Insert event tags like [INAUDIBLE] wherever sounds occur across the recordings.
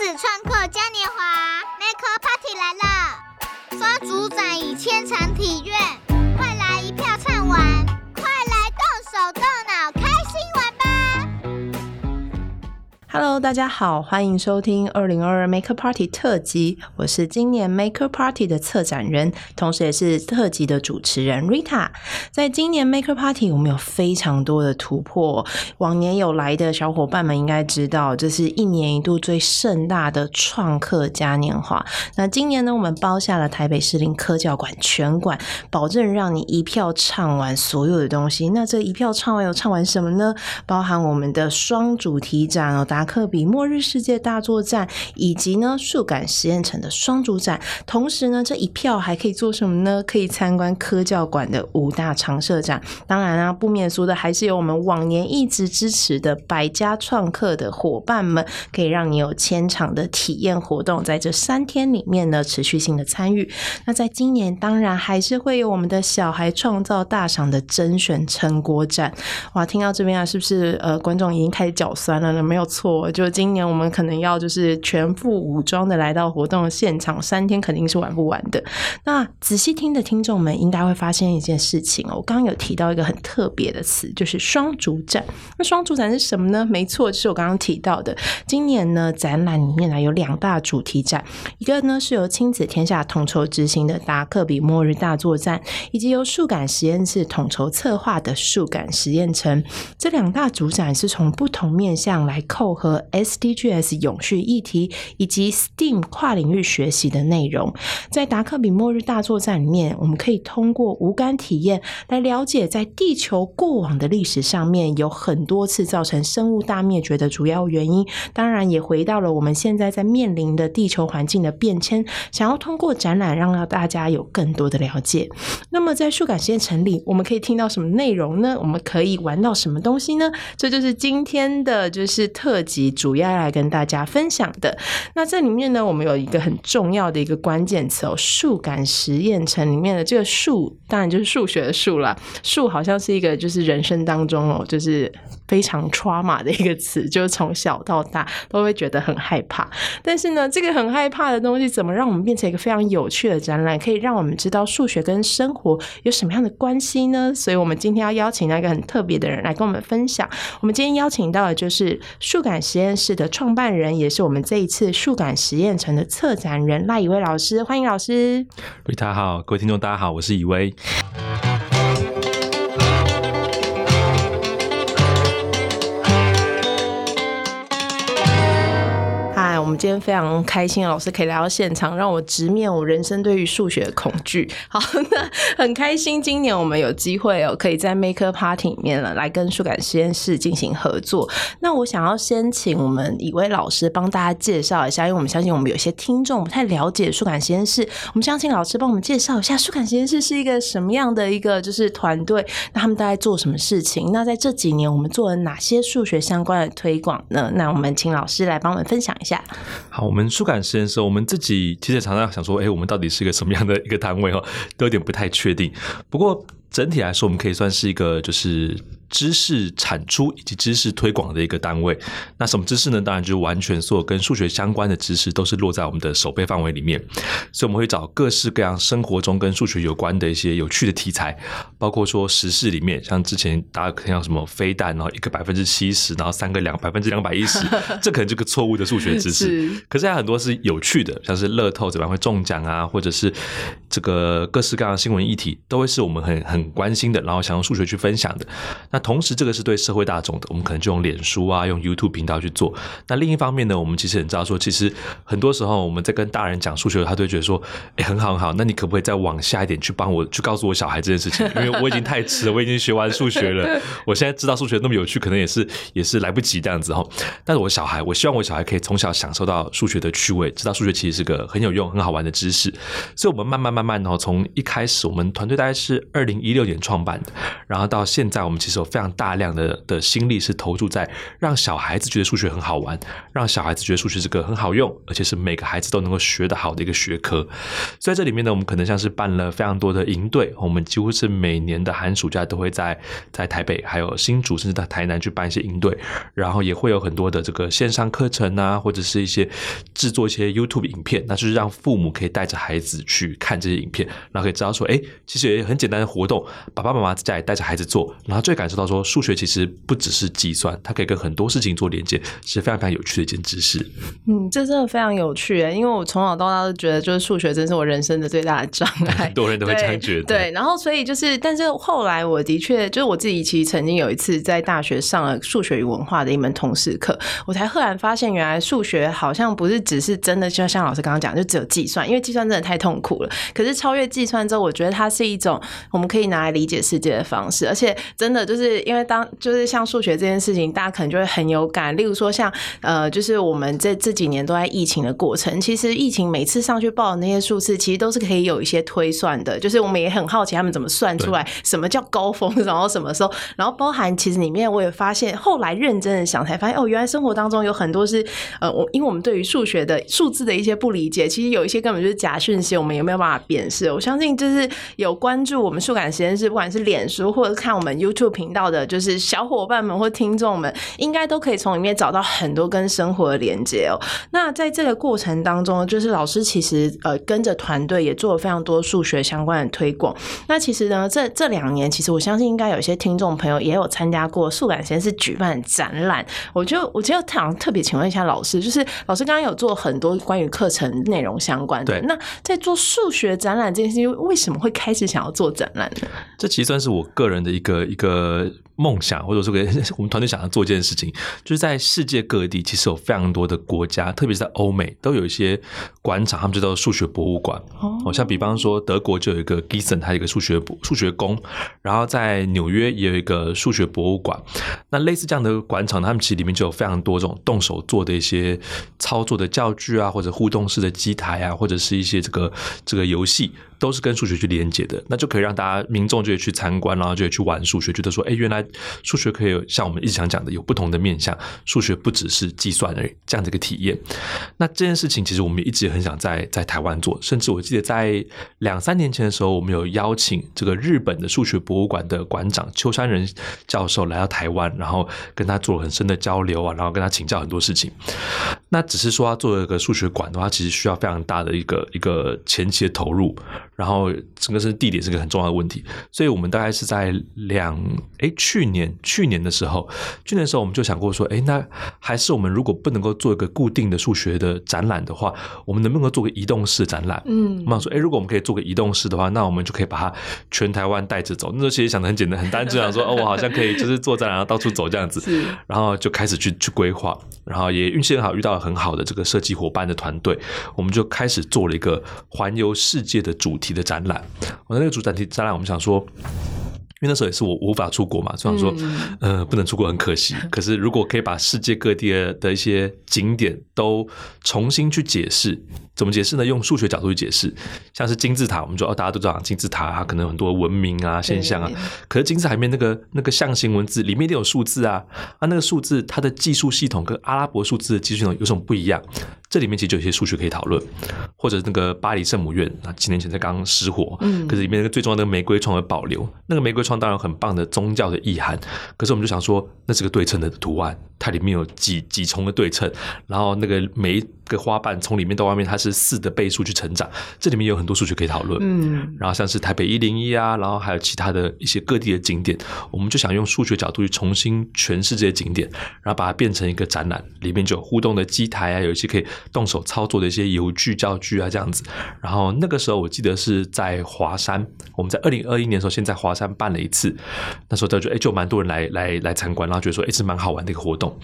子创客嘉年华，Maker Party 来了！双主展已千场体验。快来一票畅玩 Hello，大家好，欢迎收听二零二二 Maker Party 特辑。我是今年 Maker Party 的策展人，同时也是特辑的主持人 Rita。在今年 Maker Party，我们有非常多的突破。往年有来的小伙伴们应该知道，这是一年一度最盛大的创客嘉年华。那今年呢，我们包下了台北市立科教馆全馆，保证让你一票唱完所有的东西。那这一票唱完有唱完什么呢？包含我们的双主题展哦，马克比末日世界大作战，以及呢树感实验城的双主展，同时呢这一票还可以做什么呢？可以参观科教馆的五大常设展。当然啊，不免俗的还是有我们往年一直支持的百家创客的伙伴们，可以让你有千场的体验活动，在这三天里面呢持续性的参与。那在今年当然还是会有我们的小孩创造大赏的甄选成果展。哇，听到这边啊，是不是呃观众已经开始脚酸了呢？没有错。我就今年我们可能要就是全副武装的来到活动现场，三天肯定是玩不完的。那仔细听的听众们应该会发现一件事情哦，我刚刚有提到一个很特别的词，就是双主展。那双主展是什么呢？没错，就是我刚刚提到的。今年呢，展览里面呢有两大主题展，一个呢是由亲子天下统筹执行的达克比末日大作战，以及由数感实验室统筹策划的数感实验城。这两大主展是从不同面向来扣和 SDGs 永续议题以及 STEAM 跨领域学习的内容，在达克比末日大作战里面，我们可以通过无感体验来了解，在地球过往的历史上面有很多次造成生物大灭绝的主要原因。当然，也回到了我们现在在面临的地球环境的变迁，想要通过展览让大家有更多的了解。那么，在数感实验城里，我们可以听到什么内容呢？我们可以玩到什么东西呢？这就是今天的就是特。及主要来跟大家分享的，那这里面呢，我们有一个很重要的一个关键词哦，数感实验城里面的这个数，当然就是数学的数了。数好像是一个就是人生当中哦，就是非常 trauma 的一个词，[LAUGHS] 就是从小到大都会觉得很害怕。但是呢，这个很害怕的东西，怎么让我们变成一个非常有趣的展览，可以让我们知道数学跟生活有什么样的关系呢？所以我们今天要邀请到一个很特别的人来跟我们分享。我们今天邀请到的就是数感实验室的创办人，也是我们这一次数感实验城的策展人赖以威老师，欢迎老师。Rita 好，各位听众大家好，我是以威。我们今天非常开心，老师可以来到现场，让我直面我人生对于数学的恐惧。好，那很开心，今年我们有机会哦，可以在 Maker Party 里面了，来跟数感实验室进行合作。那我想要先请我们以威老师帮大家介绍一下，因为我们相信我们有些听众不太了解数感实验室，我们想请老师帮我们介绍一下数感实验室是一个什么样的一个就是团队，那他们大概做什么事情？那在这几年我们做了哪些数学相关的推广呢？那我们请老师来帮我们分享一下。好，我们数感实验室，我们自己其实常常想说，哎、我们到底是一个什么样的一个单位哦，都有点不太确定。不过整体来说，我们可以算是一个就是。知识产出以及知识推广的一个单位，那什么知识呢？当然就是完全所有跟数学相关的知识都是落在我们的手背范围里面。所以我们会找各式各样生活中跟数学有关的一些有趣的题材，包括说时事里面，像之前大家听到什么飞弹，然后一个百分之七十，然后三个两百分之两百一十，[LAUGHS] 这可能就是个错误的数学知识。可是还有很多是有趣的，像是乐透怎么样会中奖啊，或者是这个各式各样的新闻议题，都会是我们很很关心的，然后想用数学去分享的。那同时，这个是对社会大众的，我们可能就用脸书啊，用 YouTube 频道去做。那另一方面呢，我们其实很知道说，其实很多时候我们在跟大人讲数学，他都会觉得说，哎，很好很好，那你可不可以再往下一点去帮我去告诉我小孩这件事情？因为我已经太迟了，我已经学完数学了，[LAUGHS] 我现在知道数学那么有趣，可能也是也是来不及这样子哈。但是我小孩，我希望我小孩可以从小享受到数学的趣味，知道数学其实是个很有用、很好玩的知识。所以，我们慢慢慢慢的从一开始，我们团队大概是二零一六年创办的，然后到现在，我们其实有非常大量的的心力是投注在让小孩子觉得数学很好玩，让小孩子觉得数学这个很好用，而且是每个孩子都能够学得好的一个学科。所以在这里面呢，我们可能像是办了非常多的营队，我们几乎是每年的寒暑假都会在在台北、还有新竹，甚至在台南去办一些营队，然后也会有很多的这个线上课程啊，或者是一些制作一些 YouTube 影片，那就是让父母可以带着孩子去看这些影片，然后可以知道说，哎，其实也很简单的活动，爸爸妈妈在家里带着孩子做，然后最感受到说，数学其实不只是计算，它可以跟很多事情做连接，是非常非常有趣的一件知识。嗯，这真的非常有趣诶，因为我从小到大都觉得，就是数学真是我人生的最大的障碍，很多人都会这样觉得。对，然后所以就是，但是后来我的确，就是我自己其实曾经有一次在大学上了数学与文化的一门通识课，我才赫然发现，原来数学好像不是只是真的，就像老师刚刚讲，就只有计算，因为计算真的太痛苦了。可是超越计算之后，我觉得它是一种我们可以拿来理解世界的方式，而且真的就是因为当就是像数学这件事情，大家可能就会很有感。例如说像呃，就是我们这这几年都在疫情的过程，其实疫情每次上去报的那些数字，其实都是可以有一些推算的。就是我们也很好奇他们怎么算出来什么叫高峰，然后什么时候，然后包含其实里面我也发现，后来认真的想才发现，哦，原来生活当中有很多是呃，我因为我们对于数学的数字的一些不理解，其实有一些根本就是假讯息，我们有没有办法辨识？我相信就是有关注我们数感实验室，不管是脸书或者看我们 YouTube 频道的，就是小伙伴们或听众们，应该都可以从里面找到很多跟生活的连接哦。那在这个过程当中，就是老师其实呃跟着团队也做了非常多数学相关的推广。那其实呢，这这两年，其实我相信应该有一些听众朋友也有参加过数感实验室举办的展览。我就我就想特别请问一下老师，就是老师刚刚有做很多关于课程内容相关的，对，那在做数学展览这件事情，为什么会开始想要做展览呢？这其实算是我个人的一个一个。梦想，或者说给 [LAUGHS] 我们团队想要做一件事情，就是在世界各地，其实有非常多的国家，特别是在欧美，都有一些馆场，他们就叫数学博物馆。哦，像比方说德国就有一个 Gießen，它有一个数学数学宫，然后在纽约也有一个数学博物馆。那类似这样的馆场，他们其实里面就有非常多这种动手做的一些操作的教具啊，或者互动式的机台啊，或者是一些这个这个游戏。都是跟数学去连接的，那就可以让大家民众就会去参观，然后就会去玩数学，觉得说，哎，原来数学可以像我们一直想讲的，有不同的面向，数学不只是计算而已，这样的一个体验。那这件事情其实我们一直很想在在台湾做，甚至我记得在两三年前的时候，我们有邀请这个日本的数学博物馆的馆长秋山人教授来到台湾，然后跟他做了很深的交流啊，然后跟他请教很多事情。那只是说要做一个数学馆的话，其实需要非常大的一个一个前期的投入。然后整个是地点是个很重要的问题，所以我们大概是在两哎去年去年的时候，去年的时候我们就想过说，哎，那还是我们如果不能够做一个固定的数学的展览的话，我们能不能够做个移动式展览？嗯，我们想说，哎，如果我们可以做个移动式的话，那我们就可以把它全台湾带着走。那时候其实想的很简单，很单纯，想说，哦，我好像可以就是做展览，然后到处走这样子，[LAUGHS] 是然后就开始去去规划，然后也运气很好，遇到了很好的这个设计伙伴的团队，我们就开始做了一个环游世界的主题。的展览，我的那个主展题展览，我们想说。因为那时候也是我无法出国嘛，就想说，呃，不能出国很可惜。[LAUGHS] 可是如果可以把世界各地的一些景点都重新去解释，怎么解释呢？用数学角度去解释，像是金字塔，我们说哦，大家都知道金字塔它可能有很多文明啊现象啊。可是金字塔里面那个那个象形文字里面一定有数字啊，啊，那个数字它的计数系统跟阿拉伯数字的计数系统有什么不一样？这里面其实就有些数学可以讨论。或者那个巴黎圣母院啊，几年前才刚失火，可是里面那个最重要的玫瑰窗的保留，那个玫瑰窗。当然很棒的宗教的意涵，可是我们就想说，那是个对称的图案，它里面有几几重的对称，然后那个每一个花瓣从里面到外面，它是四的倍数去成长，这里面有很多数学可以讨论。嗯，然后像是台北一零一啊，然后还有其他的一些各地的景点，我们就想用数学角度去重新诠释这些景点，然后把它变成一个展览，里面就有互动的机台啊，有一些可以动手操作的一些游具教具啊，这样子。然后那个时候我记得是在华山，我们在二零二一年的时候，先在华山办了一次，那时候就觉得哎，就蛮多人来来来参观，然后觉得说哎，是蛮好玩的一个活动。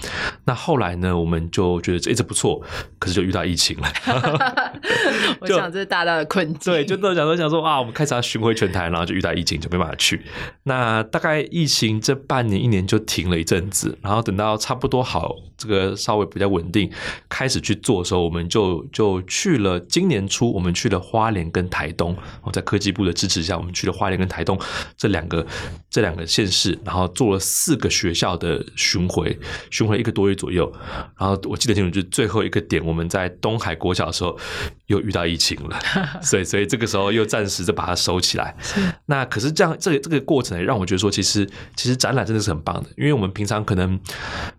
那后来呢，我们就觉得这一直不错，可是。就遇到疫情了。[LAUGHS] 我想这是大大的困境。对，就都想说想说啊，我们开始要巡回全台，然后就遇到疫情，就没办法去。那大概疫情这半年一年就停了一阵子，然后等到差不多好，这个稍微比较稳定，开始去做的时候，我们就就去了。今年初，我们去了花莲跟台东。我在科技部的支持下，我们去了花莲跟台东这两个这两个县市，然后做了四个学校的巡回，巡回一个多月左右。然后我记得清楚，就是最后一个点，我们在东海国小的时候又遇到疫情了，[LAUGHS] 所以所以这个时候又暂时就把它收起来。那可是这样，这个这个过程让我觉得说，其实其实展览真的是很棒的，因为我们平常可能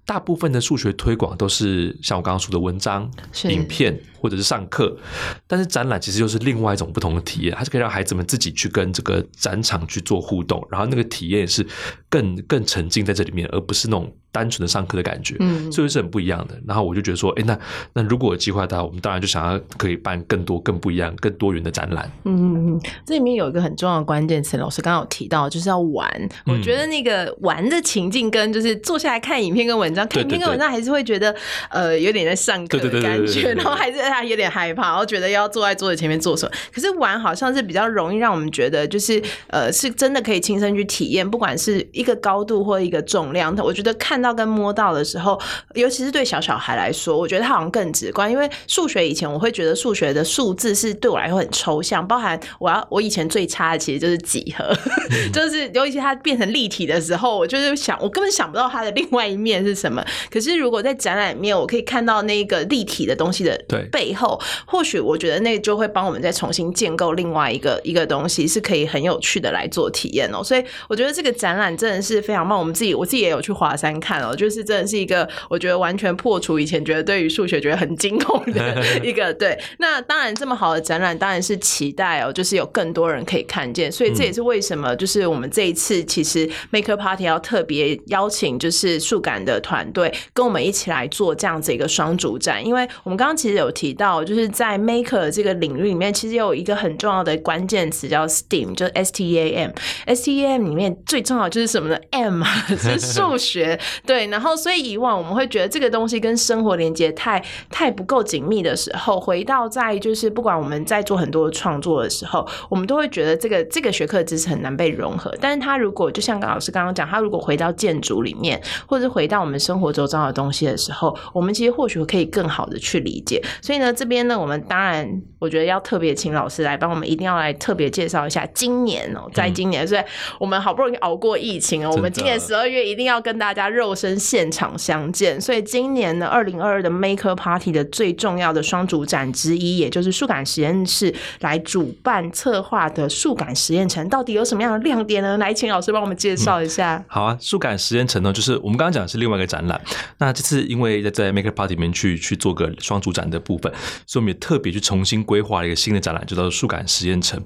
大部分的数学推广都是像我刚刚说的文章、影片或者是上课，但是展览其实又是另外一种不同的体验，它是可以让孩子们自己去跟这个展场去做互动，然后那个体验是更更沉浸在这里面，而不是那种。单纯的上课的感觉，嗯，所以是很不一样的。然后我就觉得说，哎，那那如果有机会的话，我们当然就想要可以办更多、更不一样、更多元的展览。嗯嗯，这里面有一个很重要的关键词，老师刚刚有提到，就是要玩。我觉得那个玩的情境跟就是坐下来看影片跟文章，看影片跟文章还是会觉得呃有点在上课的感觉，然后还是他有点害怕，然后觉得要坐在桌子前面做什么。可是玩好像是比较容易让我们觉得，就是呃是真的可以亲身去体验，不管是一个高度或一个重量，我觉得看到。到跟摸到的时候，尤其是对小小孩来说，我觉得他好像更直观。因为数学以前我会觉得数学的数字是对我来说很抽象，包含我要我以前最差的其实就是几何，嗯、[LAUGHS] 就是尤其它变成立体的时候，我就是想我根本想不到它的另外一面是什么。可是如果在展览里面，我可以看到那个立体的东西的背后，或许我觉得那就会帮我们再重新建构另外一个一个东西，是可以很有趣的来做体验哦。所以我觉得这个展览真的是非常棒。我们自己我自己也有去华山看哦。就是真的是一个，我觉得完全破除以前觉得对于数学觉得很惊恐的 [LAUGHS] 一个对。那当然这么好的展览，当然是期待哦，就是有更多人可以看见。所以这也是为什么，就是我们这一次其实 Maker Party 要特别邀请就是数感的团队跟我们一起来做这样子一个双主战。因为我们刚刚其实有提到，就是在 Maker 这个领域里面，其实有一个很重要的关键词叫 STEAM，就是 S T E A M。S T E A M 里面最重要就是什么呢？M 是数学。[LAUGHS] 对，然后所以以往我们会觉得这个东西跟生活连接太太不够紧密的时候，回到在就是不管我们在做很多创作的时候，我们都会觉得这个这个学科知识很难被融合。但是它如果就像刚老师刚刚讲，它如果回到建筑里面，或者是回到我们生活周遭的东西的时候，我们其实或许可以更好的去理解。所以呢，这边呢，我们当然我觉得要特别请老师来帮我们，一定要来特别介绍一下今年哦，在今年，所以我们好不容易熬过疫情哦，我们今年十二月一定要跟大家肉身现场相见，所以今年呢，二零二二的 Maker Party 的最重要的双主展之一，也就是数感实验室来主办策划的数感实验城，到底有什么样的亮点呢？来，请老师帮我们介绍一下。嗯、好啊，数感实验城呢，就是我们刚刚讲的是另外一个展览。那这次因为在 Maker Party 里面去去做个双主展的部分，所以我们也特别去重新规划了一个新的展览，就叫做数感实验城。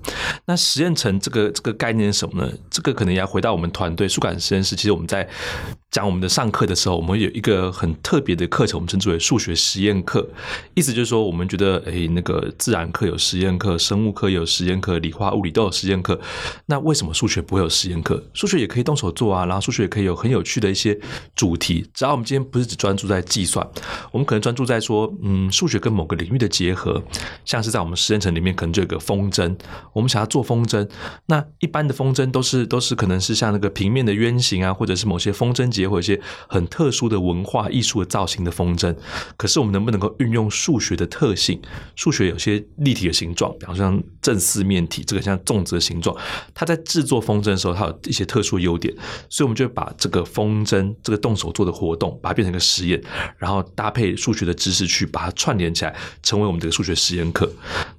那实验城这个这个概念是什么呢？这个可能要回到我们团队数感实验室。其实我们在讲我们的上课的时候，我们有一个很特别的课程，我们称之为数学实验课。意思就是说，我们觉得，哎，那个自然课有实验课，生物课有实验课，理化、物理都有实验课。那为什么数学不会有实验课？数学也可以动手做啊，然后数学也可以有很有趣的一些主题。只要我们今天不是只专注在计算，我们可能专注在说，嗯，数学跟某个领域的结合，像是在我们实验城里面，可能就有个风筝。我们想要做风筝，那一般的风筝都是都是可能是像那个平面的圆形啊，或者是某些风筝结。也会有一些很特殊的文化艺术的造型的风筝，可是我们能不能够运用数学的特性？数学有些立体的形状，比方说像正四面体，这个像粽子的形状，它在制作风筝的时候，它有一些特殊优点，所以我们就把这个风筝这个动手做的活动，把它变成一个实验，然后搭配数学的知识去把它串联起来，成为我们这个数学实验课。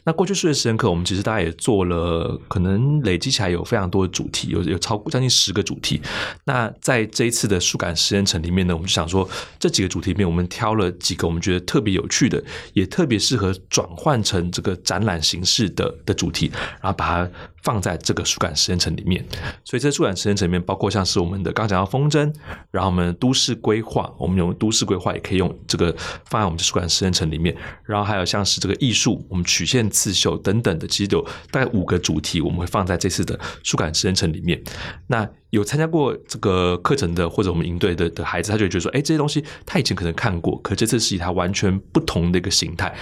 那过去数学实验课，我们其实大家也做了，可能累积起来有非常多的主题，有有超过将近十个主题。那在这一次的数感实验城里面呢，我们就想说，这几个主题里面，我们挑了几个我们觉得特别有趣的，也特别适合转换成这个展览形式的的主题，然后把它放在这个树感实验层里面。所以，这树感实验层里面包括像是我们的刚讲到风筝，然后我们都市规划，我们用都市规划也可以用这个放在我们的树感实验层里面。然后还有像是这个艺术，我们曲线刺绣等等的，其实有大概五个主题，我们会放在这次的树感实验层里面。那有参加过这个课程的或者我们营队的的孩子，他就会觉得说，哎，这些东西他以前可能看过，可这次是以他完全不同的一个形态。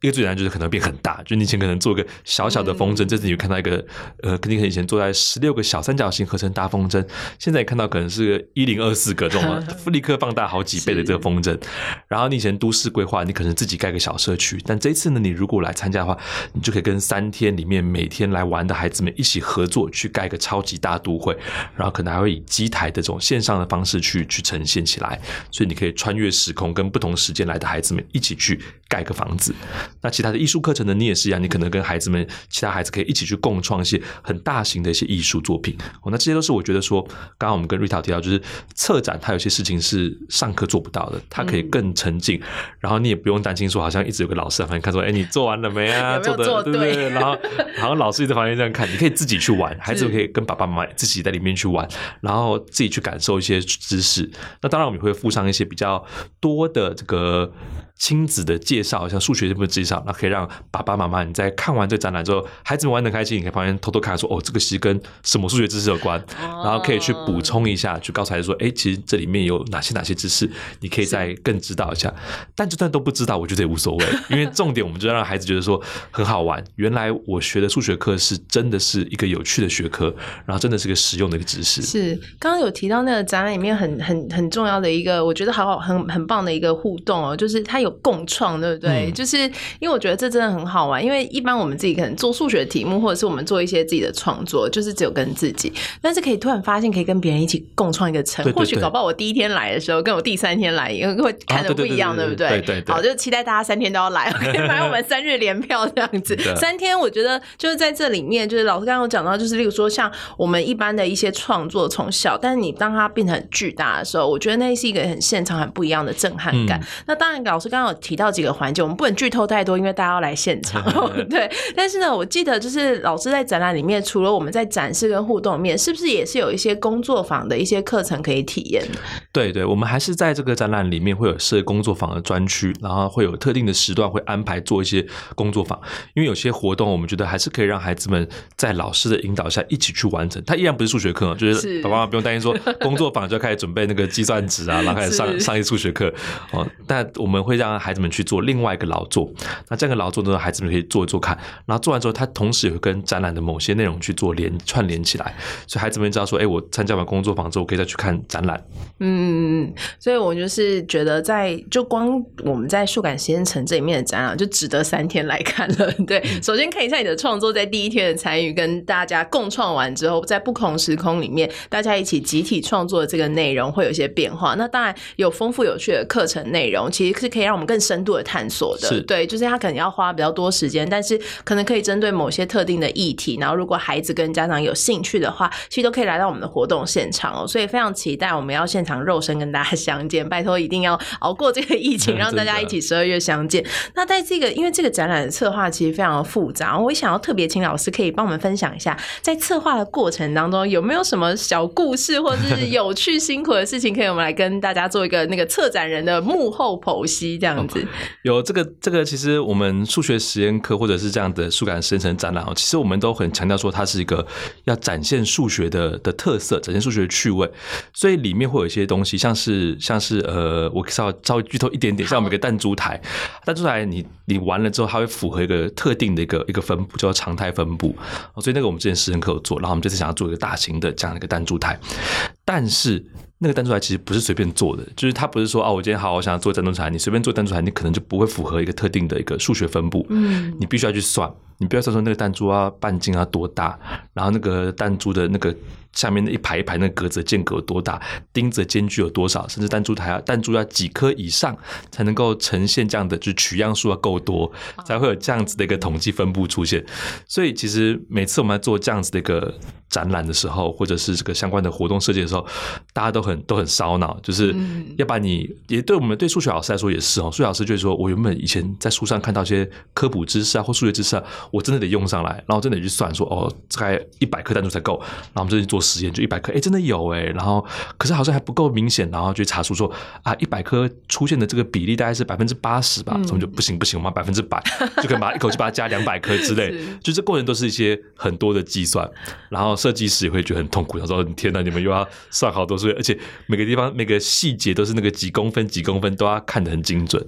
一个最简单就是可能变很大，就你以前可能做个小小的风筝，嗯、这次你会看到一个呃，肯定以前坐在十六个小三角形合成大风筝，现在你看到可能是个一零二四个这种 [LAUGHS] 立刻放大好几倍的这个风筝。然后你以前都市规划，你可能自己盖个小社区，但这一次呢，你如果来参加的话，你就可以跟三天里面每天来玩的孩子们一起合作，去盖个超级大都会，然后可能还会以机台的这种线上的方式去去呈现起来，所以你可以穿越时空，跟不同时间来的孩子们一起去盖个房子。那其他的艺术课程呢？你也是一样，你可能跟孩子们、其他孩子可以一起去共创一些很大型的一些艺术作品。哦，那这些都是我觉得说，刚刚我们跟 Rita 提到，就是策展它有些事情是上课做不到的，它可以更沉浸，嗯、然后你也不用担心说，好像一直有个老师在旁边看说，哎，你做完了没啊？有没有做的对不对？然后好像老师一直在旁边这样看，你可以自己去玩，孩子可以跟爸爸妈妈自己在里面去玩，然后自己去感受一些知识。那当然，我们也会附上一些比较多的这个。亲子的介绍，像数学这部分介绍，那可以让爸爸妈妈你在看完这展览之后，孩子们玩的开心，你可以旁边偷偷看说，哦，这个是跟什么数学知识有关，然后可以去补充一下，去告诉孩子说，哎，其实这里面有哪些哪些知识，你可以再更知道一下。但就算都不知道，我觉得也无所谓，因为重点我们就要让孩子觉得说很好玩。原来我学的数学课是真的是一个有趣的学科，然后真的是个实用的一个知识。是刚刚有提到那个展览里面很很很重要的一个，我觉得好好很很棒的一个互动哦，就是它有。共创对不对？嗯、就是因为我觉得这真的很好玩，因为一般我们自己可能做数学题目，或者是我们做一些自己的创作，就是只有跟自己，但是可以突然发现可以跟别人一起共创一个成。或许搞不好我第一天来的时候，跟我第三天来，因为会看的不一样，对不对？对对对。好，就期待大家三天都要来，可以买我们三日联票这样子。[LAUGHS] 三天，我觉得就是在这里面，就是老师刚刚有讲到，就是例如说像我们一般的一些创作从小，但是你当它变成很巨大的时候，我觉得那是一个很现场、很不一样的震撼感。嗯、那当然，老师刚刚有提到几个环节，我们不能剧透太多，因为大家要来现场。对，[LAUGHS] 但是呢，我记得就是老师在展览里面，除了我们在展示跟互动面，是不是也是有一些工作坊的一些课程可以体验？对对，我们还是在这个展览里面会有设工作坊的专区，然后会有特定的时段会安排做一些工作坊，因为有些活动我们觉得还是可以让孩子们在老师的引导下一起去完成。它依然不是数学课，就是爸爸妈妈不用担心说 [LAUGHS] 工作坊就要开始准备那个计算纸啊，然后开始上上一数学课。哦。但我们会让孩子们去做另外一个劳作，那这个劳作呢，孩子们可以做一做看，然后做完之后，他同时也会跟展览的某些内容去做连串联起来，所以孩子们知道说，哎，我参加完工作坊之后，可以再去看展览。嗯嗯，所以我就是觉得在，就光我们在树感实验城这里面的展览，就值得三天来看了。[LAUGHS] 对，首先看一下你的创作，在第一天的参与，跟大家共创完之后，在不同时空里面，大家一起集体创作的这个内容会有一些变化。那当然有丰富有趣的课程内容，其实是可以让我们更深度的探索。的对，就是他可能要花比较多时间，但是可能可以针对某些特定的议题，然后如果孩子跟家长有兴趣的话，其实都可以来到我们的活动现场哦。所以非常期待我们要现场肉身跟大家 [LAUGHS] 相见，拜托一定要熬过这个疫情，[LAUGHS] 让大家一起十二月相见。那在这个因为这个展览的策划其实非常的复杂，我也想要特别请老师可以帮我们分享一下，在策划的过程当中有没有什么什么小故事或者是有趣辛苦的事情，可以我们来跟大家做一个那个策展人的幕后剖析这样子。有这个。这个其实我们数学实验课或者是这样的数感生成展览哦，其实我们都很强调说它是一个要展现数学的的特色，展现数学的趣味，所以里面会有一些东西，像是像是呃，我稍稍微剧透一点点，像我们一个弹珠台，弹珠台你你玩了之后，它会符合一个特定的一个一个分布，叫做常态分布，哦所以那个我们之前实验课有做，然后我们这次想要做一个大型的这样的一个弹珠台，但是。那个弹珠台其实不是随便做的，就是它不是说啊，我今天好，我想要做弹珠台，你随便做弹珠台，你可能就不会符合一个特定的一个数学分布。嗯，你必须要去算，你不要算说那个弹珠啊半径啊多大，然后那个弹珠的那个。下面那一排一排那个格子间隔有多大？钉子间距有多少？甚至弹珠台啊，弹珠要几颗以上才能够呈现这样的，就是取样数要够多，才会有这样子的一个统计分布出现。所以其实每次我们在做这样子的一个展览的时候，或者是这个相关的活动设计的时候，候，大家都很都很烧脑，就是要把你也对我们对数学老师来说也是哦，数学老师就是说我原本以前在书上看到一些科普知识啊或数学知识啊，我真的得用上来，然后真的去算说哦，大概一百颗弹珠才够，然后我们就去做实验，就一百颗，哎，真的有哎，然后可是好像还不够明显，然后就查出说啊，一百颗出现的这个比例大概是百分之八十吧，所以就不行不行，我们要百分之百，[LAUGHS] 就可以把一口气把它加两百颗之类，[LAUGHS] 就这过程都是一些很多的计算，然后设计师也会觉得很痛苦，他说天哪，你们又要算好多数，而且每个地方每个细节都是那个几公分几公分都要看得很精准，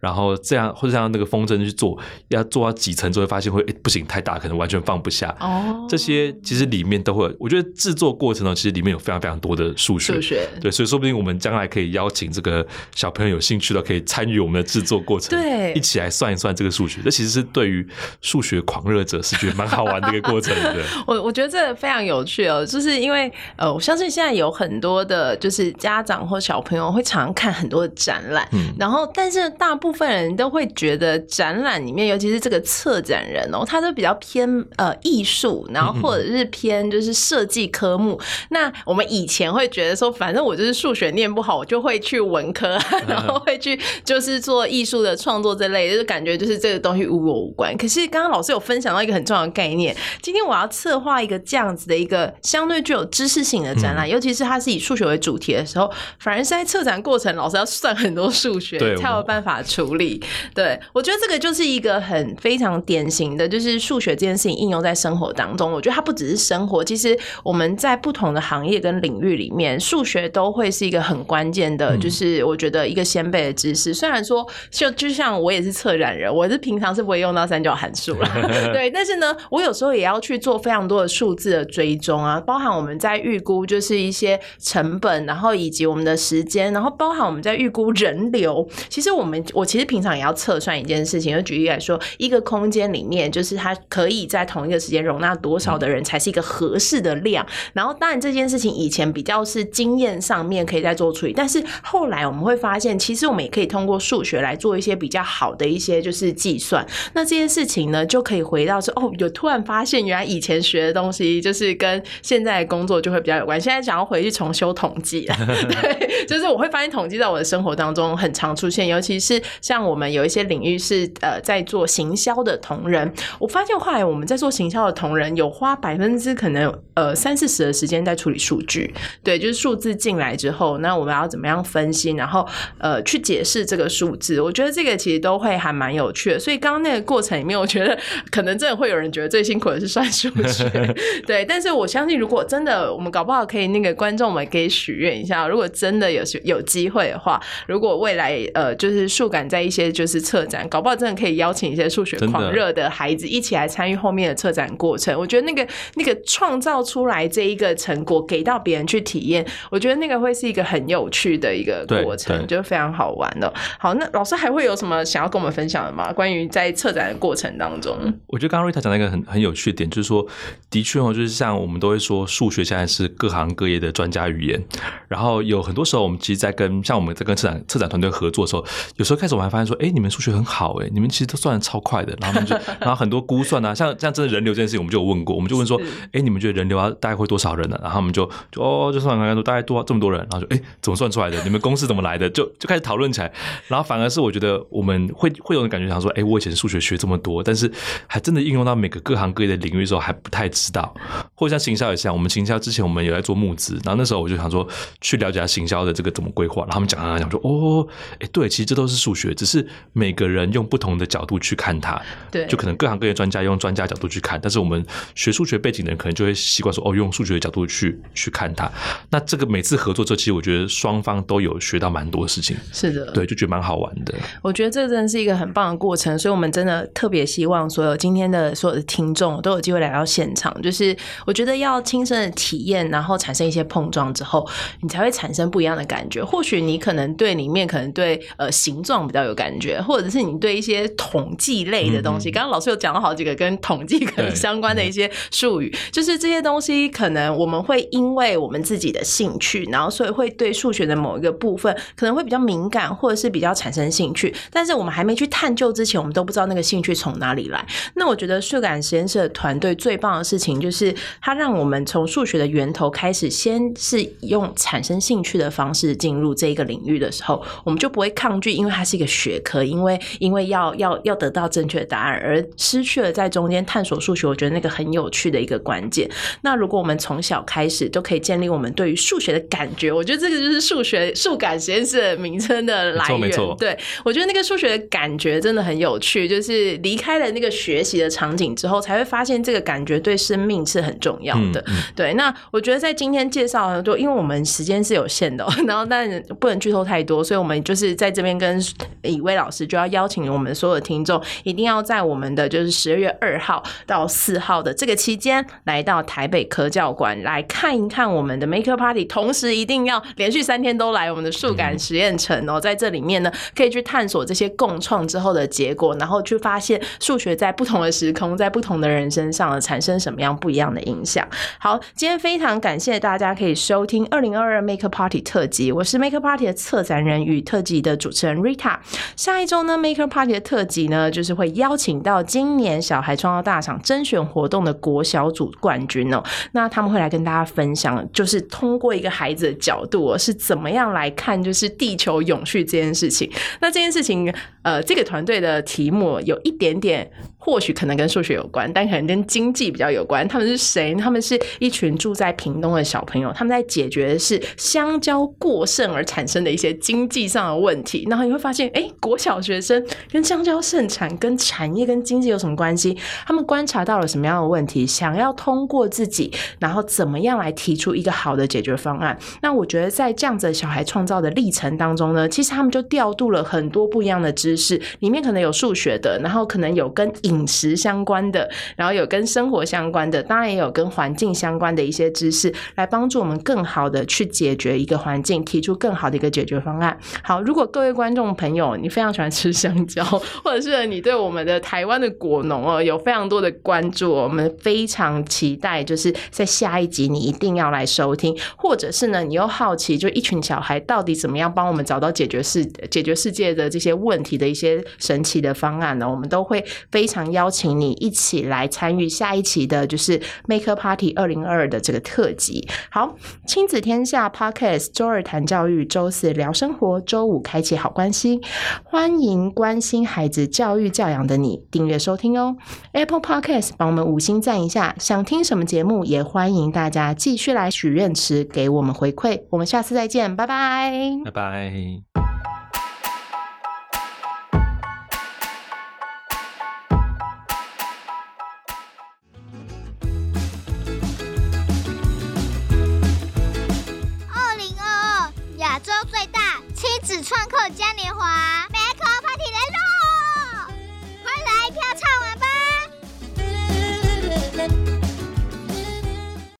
然后这样或者像那个风筝去做，要做到几层就会发现会诶不行太大，可能完全放不下。哦，这些其实里面都会，我觉得制作过程呢，其实里面有非常非常多的数学。数学对，所以说不定我们将来可以邀请这个小朋友有兴趣的，可以参与我们的制作过程，对，一起来算一算这个数学。这其实是对于数学狂热者是觉得蛮好玩的一个过程的。[LAUGHS] 我我觉得这个非常有趣哦，就是因为呃，我相信现在有很多的，就是家长或小朋友会常看很多的展览，嗯，然后但是大部分人都会觉得展览里面，尤其是这个策展人哦，它都比较偏呃艺术，然后或者是偏就是设计科目。嗯、那我们以前会觉得说，反正我就是数学念不好，我就会去文科，[LAUGHS] 然后会去就是做艺术的创作这类，就是感觉就是这个东西与我无关。可是刚刚老师有分享到一个很重要的概念，今天我要策划一个这样子的一个相对具有知识性的展览，嗯、尤其是它是以数学为主题的时候，反而是在策展过程，老师要算很多数学才有办法处理。对，我觉得这个就是一个很非常典型的，就是数学这件事情应用在生活当中。我觉得它不只是生活，其实我们在不同的行业跟领域里面，数学都会是一个很关键的，就是我觉得一个先辈的知识。虽然说，就就像我也是策展人，我是平常是不会用到三角函数了，[LAUGHS] 对，但是呢，我有时候也要去做非常多的数字的追踪啊，包含我们在预估就是一些成本，然后以及我们的时间，然后包含我们在预估人流。其实我们我其实平常也要测算一件事情，就举例来说，一个空间里面就是它可以在同一个时间容纳多少的人才是一个合适的量。然后当然这件事情以前比较是经验上面可以再做处理，但是后来我们会发现，其实我们也可以通过数学来做一些比较好的一些就是计算。那这件事情呢，就可以回到说，哦，有突然发现原来以前学的东西就是跟现在的工作就会比较有关。现在想要回去重修统计了，[LAUGHS] 对，就是我会发现统计在我的生活当中很常出现，尤其是像我们有一些领域是呃在做行销的同仁，我发现后来我们在做行销的同仁有花百分之可能呃三四十的时间在处理数据，对，就是数字进来之后，那我们要怎么样分析，然后呃去解释这个数字，我觉得这个其实都会还蛮有趣的。所以刚刚那个过程里面，我觉得可能真的会有人觉得最辛苦的是算数学，[LAUGHS] 对，但是我相信如果真的我们搞不好可以那个观众们可以许愿一下，如果真的有有机会的话，如果未来呃就是数感在一些就是策展，搞不好真的可以邀请一些数学狂热的孩子一起来参与后面的策展过程。我觉得那个那个创造出来这一个成果给到别人去体验，我觉得那个会是一个很有趣的一个过程，就非常好玩的。好，那老师还会有什么想要跟我们分享的吗？关于在策展的过程当中，我觉得刚刚 Rita 讲到一个很很有趣的点，就是说，的确哦，就是像我们都会说，数学现在是各行各业的专家语言。然后有很多时候，我们其实，在跟像我们在跟策展策展团队合作的时候，有时候开始我们还发现说，哎，你们数学很好，哎，你们其实都算的超快的。然后我们就，[LAUGHS] 然后很多估算啊，像像真的人流这件事情，我们就有问过，我们就问说，哎，你们觉得人流要大概会多少人呢？然后我们就就哦，就算看看大概多这么多人，然后就哎，怎么算出来的？你们公式怎么来的？就就开始讨论起来。然后反而是我觉得我们会会有人感觉，想说，哎，我以前数学学这么多，但是还真的应用到每个各行各业的领域的时候还不太知道。或者像行销也像，我们行销之前我们有在做募资，然后那时候我就想说去了解下行销的这个怎么规划，然后他们讲啊讲说，哦，哎，对，其实这都是数学，只是每个人用不同的角度去看它，对，就可能各行各业专家用专家角度去看，但是我们学数学背景的人可能就会习惯说，哦，用数学的角度去去看它。那这个每次合作之后，其实我觉得双方都有学到蛮多事情，是的，对，就觉得蛮好玩的。我觉得这真的是一个很棒的过程，所以我们真的特别希望所有今天的所有的听众都有机会来到现场，就是我觉得要亲身的体验，然后产生一些碰撞之后，你才会产生不一样的感觉。或许你可能对里面可能对呃形状比比较有感觉，或者是你对一些统计类的东西，刚刚、老师有讲了好几个跟统计可能相关的一些术语，就是这些东西可能我们会因为我们自己的兴趣，然后所以会对数学的某一个部分可能会比较敏感，或者是比较产生兴趣，但是我们还没去探究之前，我们都不知道那个兴趣从哪里来。那我觉得数感实验室的团队最棒的事情就是，它让我们从数学的源头开始，先是用产生兴趣的方式进入这一个领域的时候，我们就不会抗拒，因为它是一个学科，因为因为要要要得到正确的答案，而失去了在中间探索数学，我觉得那个很有趣的一个关键。那如果我们从小开始就可以建立我们对于数学的感觉，我觉得这个就是数学数感实验室的名称的来源。没错，没错。对，我觉得那个数学的感觉真的很有趣，就是离开了那个学习的场景之后，才会发现这个感觉对生命是很重要的。嗯嗯、对，那我觉得在今天介绍的，就因为我们时间是有限的，[LAUGHS] 然后但不能剧透太多，所以我们就是在这边跟以威老师就要邀请我们所有的听众，一定要在我们的就是十二月二号到四号的这个期间，来到台北科教馆来看一看我们的 Maker Party，同时一定要连续三天都来我们的数感实验城哦，在这里面呢，可以去探索这些共创之后的结果，然后去发现数学在不同的时空，在不同的人身上呢产生什么样不一样的影响。好，今天非常感谢大家可以收听二零二二 Maker Party 特辑，我是 Maker Party 的策展人与特辑的主持人 Rita。下一周呢，Maker Party 的特辑呢，就是会邀请到今今年小孩创造大赏甄选活动的国小组冠军哦，那他们会来跟大家分享，就是通过一个孩子的角度是怎么样来看，就是地球永续这件事情。那这件事情，呃，这个团队的题目有一点点。或许可能跟数学有关，但可能跟经济比较有关。他们是谁？他们是一群住在屏东的小朋友，他们在解决的是香蕉过剩而产生的一些经济上的问题。然后你会发现，哎，国小学生跟香蕉盛产、跟产业、跟经济有什么关系？他们观察到了什么样的问题？想要通过自己，然后怎么样来提出一个好的解决方案？那我觉得在这样子的小孩创造的历程当中呢，其实他们就调度了很多不一样的知识，里面可能有数学的，然后可能有跟饮食相关的，然后有跟生活相关的，当然也有跟环境相关的一些知识，来帮助我们更好的去解决一个环境，提出更好的一个解决方案。好，如果各位观众朋友，你非常喜欢吃香蕉，或者是你对我们的台湾的果农哦有非常多的关注，我们非常期待，就是在下一集你一定要来收听，或者是呢，你又好奇，就一群小孩到底怎么样帮我们找到解决世解决世界的这些问题的一些神奇的方案呢？我们都会非常。邀请你一起来参与下一期的，就是 Maker Party 二零二二的这个特辑。好，亲子天下 Podcast，周二谈教育，周四聊生活，周五开启好关系。欢迎关心孩子教育教养的你订阅收听哦。Apple Podcast 帮我们五星赞一下。想听什么节目，也欢迎大家继续来许愿池给我们回馈。我们下次再见，拜拜，拜拜。